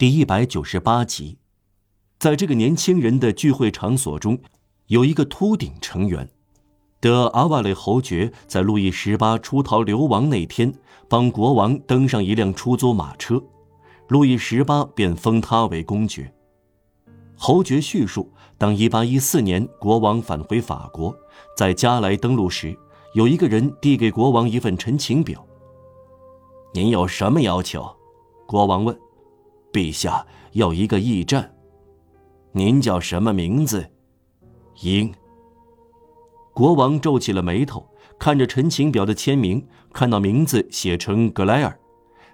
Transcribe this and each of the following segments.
第一百九十八集，在这个年轻人的聚会场所中，有一个秃顶成员。德阿瓦雷侯爵在路易十八出逃流亡那天，帮国王登上一辆出租马车，路易十八便封他为公爵。侯爵叙述，当1814年国王返回法国，在加莱登陆时，有一个人递给国王一份陈情表。您有什么要求？国王问。陛下要一个驿站。您叫什么名字？英。国王皱起了眉头，看着陈情表的签名，看到名字写成格莱尔，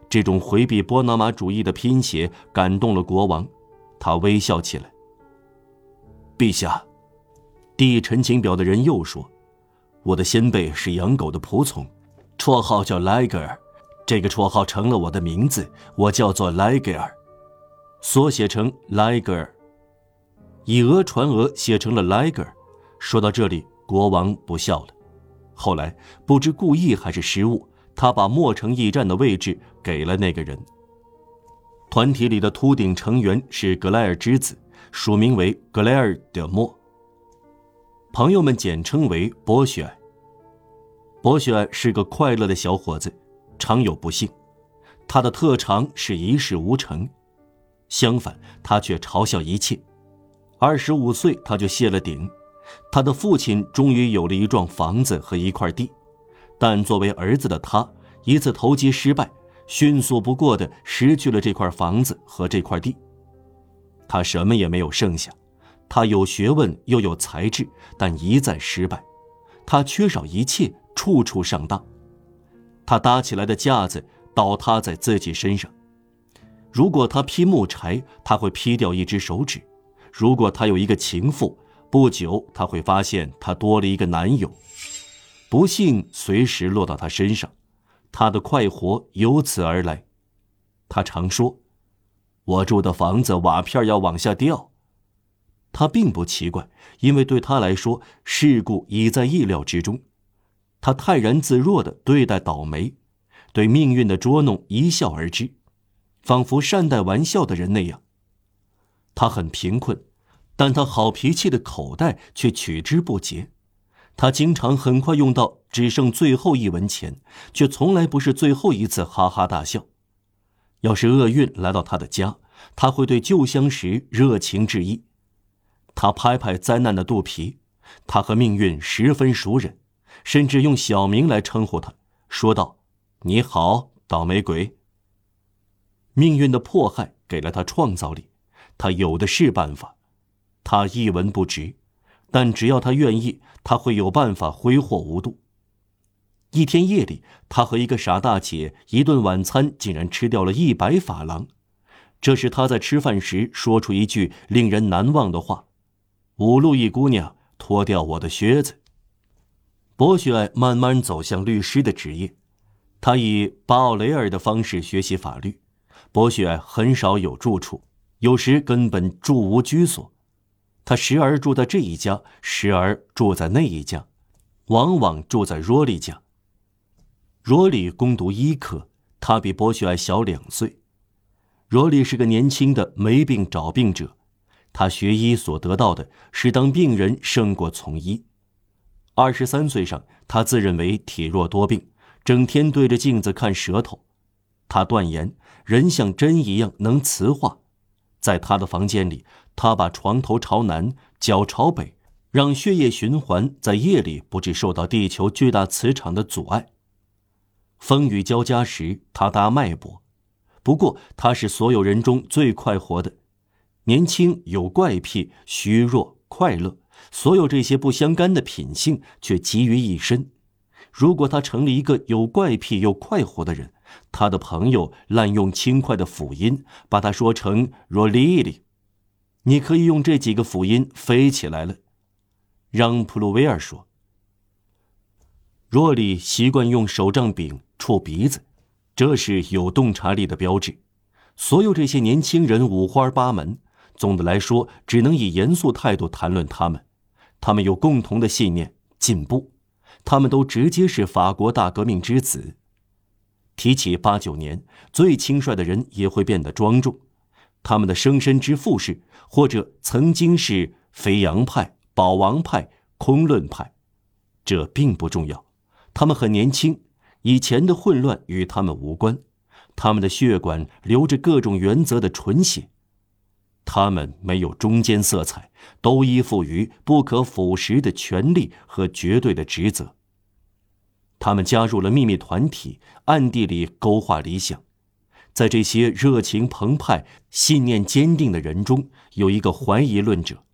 这种回避波拿马主义的拼写感动了国王，他微笑起来。陛下，递陈情表的人又说：“我的先辈是养狗的仆从，绰号叫莱格尔，这个绰号成了我的名字，我叫做莱格尔。”缩写成莱格尔，以讹传讹，写成了莱格尔。说到这里，国王不笑了。后来不知故意还是失误，他把莫城驿站的位置给了那个人。团体里的秃顶成员是格莱尔之子，署名为格莱尔·德莫。朋友们简称为博雪。博雪是个快乐的小伙子，常有不幸，他的特长是一事无成。相反，他却嘲笑一切。二十五岁，他就谢了顶。他的父亲终于有了一幢房子和一块地，但作为儿子的他，一次投机失败，迅速不过的失去了这块房子和这块地。他什么也没有剩下。他有学问又有才智，但一再失败。他缺少一切，处处上当。他搭起来的架子倒塌在自己身上。如果他劈木柴，他会劈掉一只手指；如果他有一个情妇，不久他会发现他多了一个男友。不幸随时落到他身上，他的快活由此而来。他常说：“我住的房子瓦片要往下掉。”他并不奇怪，因为对他来说，事故已在意料之中。他泰然自若地对待倒霉，对命运的捉弄一笑而之。仿佛善待玩笑的人那样。他很贫困，但他好脾气的口袋却取之不竭。他经常很快用到只剩最后一文钱，却从来不是最后一次哈哈大笑。要是厄运来到他的家，他会对旧相识热情致意。他拍拍灾难的肚皮，他和命运十分熟稔，甚至用小名来称呼他，说道：“你好，倒霉鬼。”命运的迫害给了他创造力，他有的是办法。他一文不值，但只要他愿意，他会有办法挥霍无度。一天夜里，他和一个傻大姐一顿晚餐竟然吃掉了一百法郎。这是他在吃饭时说出一句令人难忘的话：“五路一姑娘，脱掉我的靴子。”博学爱慢慢走向律师的职业，他以巴奥雷尔的方式学习法律。博雪很少有住处，有时根本住无居所。他时而住在这一家，时而住在那一家，往往住在若丽家。若莉攻读医科，他比博雪小两岁。若莉是个年轻的没病找病者，他学医所得到的是当病人胜过从医。二十三岁上，他自认为体弱多病，整天对着镜子看舌头。他断言，人像针一样能磁化。在他的房间里，他把床头朝南，脚朝北，让血液循环在夜里不致受到地球巨大磁场的阻碍。风雨交加时，他搭脉搏。不过，他是所有人中最快活的。年轻有怪癖，虚弱快乐，所有这些不相干的品性却集于一身。如果他成了一个有怪癖又快活的人，他的朋友滥用轻快的辅音，把他说成若莉莉。你可以用这几个辅音飞起来了。让普鲁威尔说。若莉习惯用手杖柄触鼻子，这是有洞察力的标志。所有这些年轻人五花八门，总的来说，只能以严肃态度谈论他们。他们有共同的信念：进步。他们都直接是法国大革命之子。提起八九年，最轻率的人也会变得庄重。他们的生身之父是，或者曾经是肥羊派、保王派、空论派，这并不重要。他们很年轻，以前的混乱与他们无关。他们的血管流着各种原则的纯血。他们没有中间色彩，都依附于不可腐蚀的权利和绝对的职责。他们加入了秘密团体，暗地里勾画理想。在这些热情澎湃、信念坚定的人中，有一个怀疑论者，